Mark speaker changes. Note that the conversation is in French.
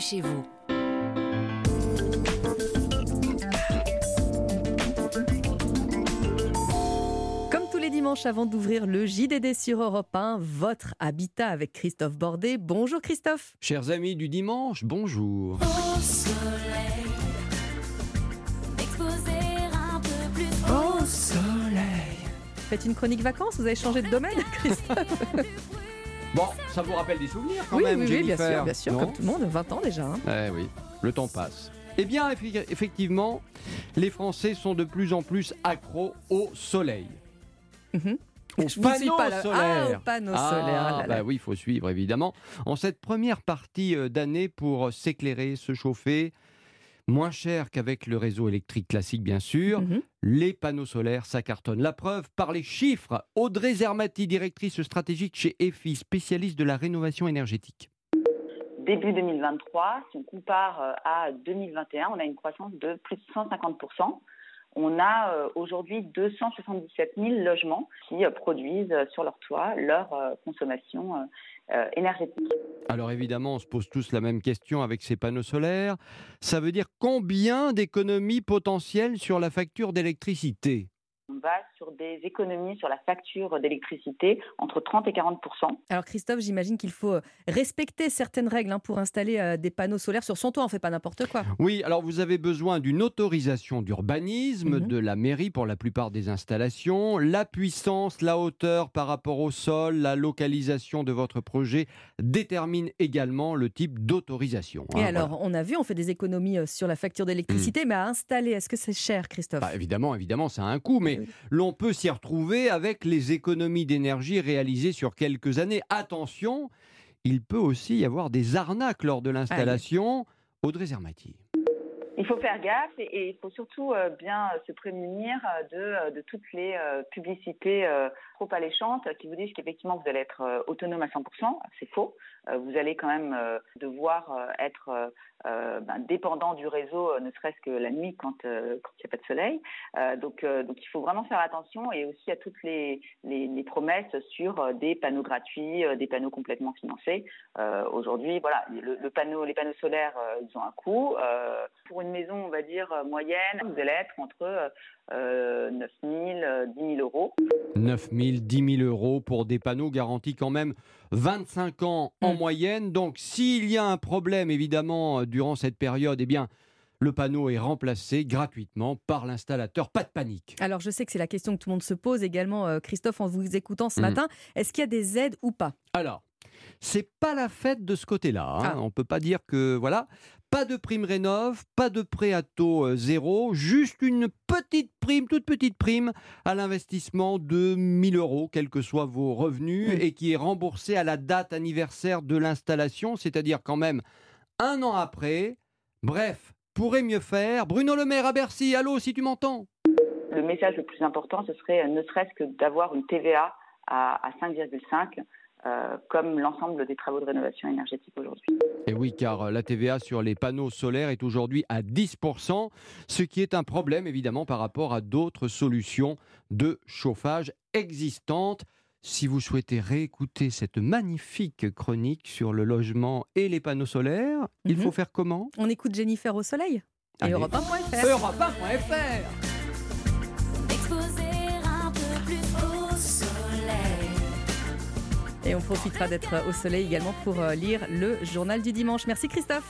Speaker 1: chez vous.
Speaker 2: Comme tous les dimanches avant d'ouvrir le JDD sur Europe 1, votre habitat avec Christophe Bordet. Bonjour Christophe.
Speaker 3: Chers amis du dimanche, bonjour.
Speaker 1: Au soleil, exposer un peu plus
Speaker 3: Au soleil.
Speaker 2: Faites une chronique vacances, vous avez changé de domaine Christophe
Speaker 3: Bon, ça vous rappelle des souvenirs quand
Speaker 2: Oui,
Speaker 3: même,
Speaker 2: oui, oui, bien sûr, bien sûr,
Speaker 3: non
Speaker 2: comme tout le monde, 20 ans déjà. hein.
Speaker 3: Eh oui, le temps passe. Eh bien, effectivement, les Français sont de plus en plus accros au soleil. Au
Speaker 2: Je vous suis
Speaker 3: panneau
Speaker 2: pas
Speaker 3: solaire.
Speaker 2: Ah, au panneau
Speaker 3: Ah,
Speaker 2: solaire, ah là là.
Speaker 3: bah oui, il faut suivre évidemment. En cette première partie euh, d'année pour s'éclairer, se chauffer, moins cher qu'avec le réseau électrique classique bien sûr,
Speaker 2: Mhm.
Speaker 3: les panneaux solaires, ça cartonne. La preuve par les chiffres. Audrey Zermati, directrice stratégique chez EFI, spécialiste de la rénovation énergétique.
Speaker 4: début 2023, si on compare euh, à 2021, on a une croissance de plus de 150%. On a euh, aujourd'hui 277 000 logements qui euh, produisent euh, sur leur toit leur consommation énergétique.
Speaker 3: Alors évidemment, on se pose tous la même question avec ces panneaux solaires. Ça veut dire combien d'économies potentielles sur la facture d'électricité?
Speaker 4: On va sur des économies sur la facture d'électricité entre 30 et 40%
Speaker 2: Alors Christophe, j'imagine qu'il faut euh, respecter certaines règles hein, pour installer euh, des panneaux solaires sur son toit, on fait pas n'importe quoi.
Speaker 3: Oui, alors vous avez besoin d'une autorisation d'urbanisme
Speaker 2: Mhm.
Speaker 3: de la mairie pour la plupart des installations. La puissance, la hauteur par rapport au sol, la localisation de votre projet détermine également le type d'autorisation.
Speaker 2: Et
Speaker 3: hein,
Speaker 2: alors,
Speaker 3: voilà.
Speaker 2: on a vu, on fait des économies euh, sur la facture d'électricité, mais à installer, est-ce que c'est cher Christophe?
Speaker 3: Bah, évidemment, évidemment, ça a un coût, mais
Speaker 2: Oui.
Speaker 3: l'on peut s'y retrouver avec les économies d'énergie réalisées sur quelques années. Attention, il peut aussi y avoir des arnaques lors de l'installation. Audrey Zermati.
Speaker 4: Il faut faire gaffe et, il faut surtout euh, bien euh, se prémunir euh, de, toutes les publicités trop alléchantes qui vous disent qu'effectivement vous allez être autonome à 100%. C'est faux. Vous allez quand même devoir être ben, dépendant du réseau, ne serait-ce que la nuit quand il n'y a pas de soleil. Donc, il faut vraiment faire attention et aussi à toutes les, promesses sur des panneaux gratuits, des panneaux complètement financés. Aujourd'hui, voilà, les panneaux solaires, ils ont un coût. Maison, on va dire euh, moyenne, vous allez être entre euh, 9 000, euh, 10 000 euros.
Speaker 3: 9 000, 10 000 euros pour des panneaux garantis quand même 25 ans en
Speaker 2: Mm.
Speaker 3: moyenne. Donc, s'il y a un problème, évidemment, euh, durant cette période, eh bien, le panneau est remplacé gratuitement par l'installateur. Pas de panique.
Speaker 2: Alors, je sais que c'est la question que tout le monde se pose également, euh, Christophe, en vous écoutant ce
Speaker 3: Mhm.
Speaker 2: matin. Est-ce qu'il y a des aides ou pas?
Speaker 3: Alors, c'est pas la fête de ce côté-là. hein.
Speaker 2: Ah.
Speaker 3: On peut pas dire que voilà, pas de prime rénov, pas de prêt à taux euh, zéro, juste une petite prime, toute petite prime à l'investissement de 1000 euros, quels que soient vos revenus, et qui est remboursée à la date anniversaire de l'installation, c'est-à-dire quand même un an après. Bref, pourrait mieux faire. Bruno Le Maire à Bercy, allô, si tu m'entends.
Speaker 4: Le message le plus important, ce serait euh, ne serait-ce que d'avoir une TVA à, à 5,5, euh, comme l'ensemble des travaux de rénovation énergétique aujourd'hui.
Speaker 3: Et oui, car euh, la TVA sur les panneaux solaires est aujourd'hui à 10%, ce qui est un problème évidemment par rapport à d'autres solutions de chauffage existantes. Si vous souhaitez réécouter cette magnifique chronique sur le logement et les panneaux solaires, il
Speaker 2: mhm.
Speaker 3: faut faire comment?
Speaker 2: On écoute Jennifer au soleil Europe 1.fr.
Speaker 1: Europe 1.fr
Speaker 2: Et on profitera d'être au soleil également pour euh, lire le journal du dimanche. Merci Christophe.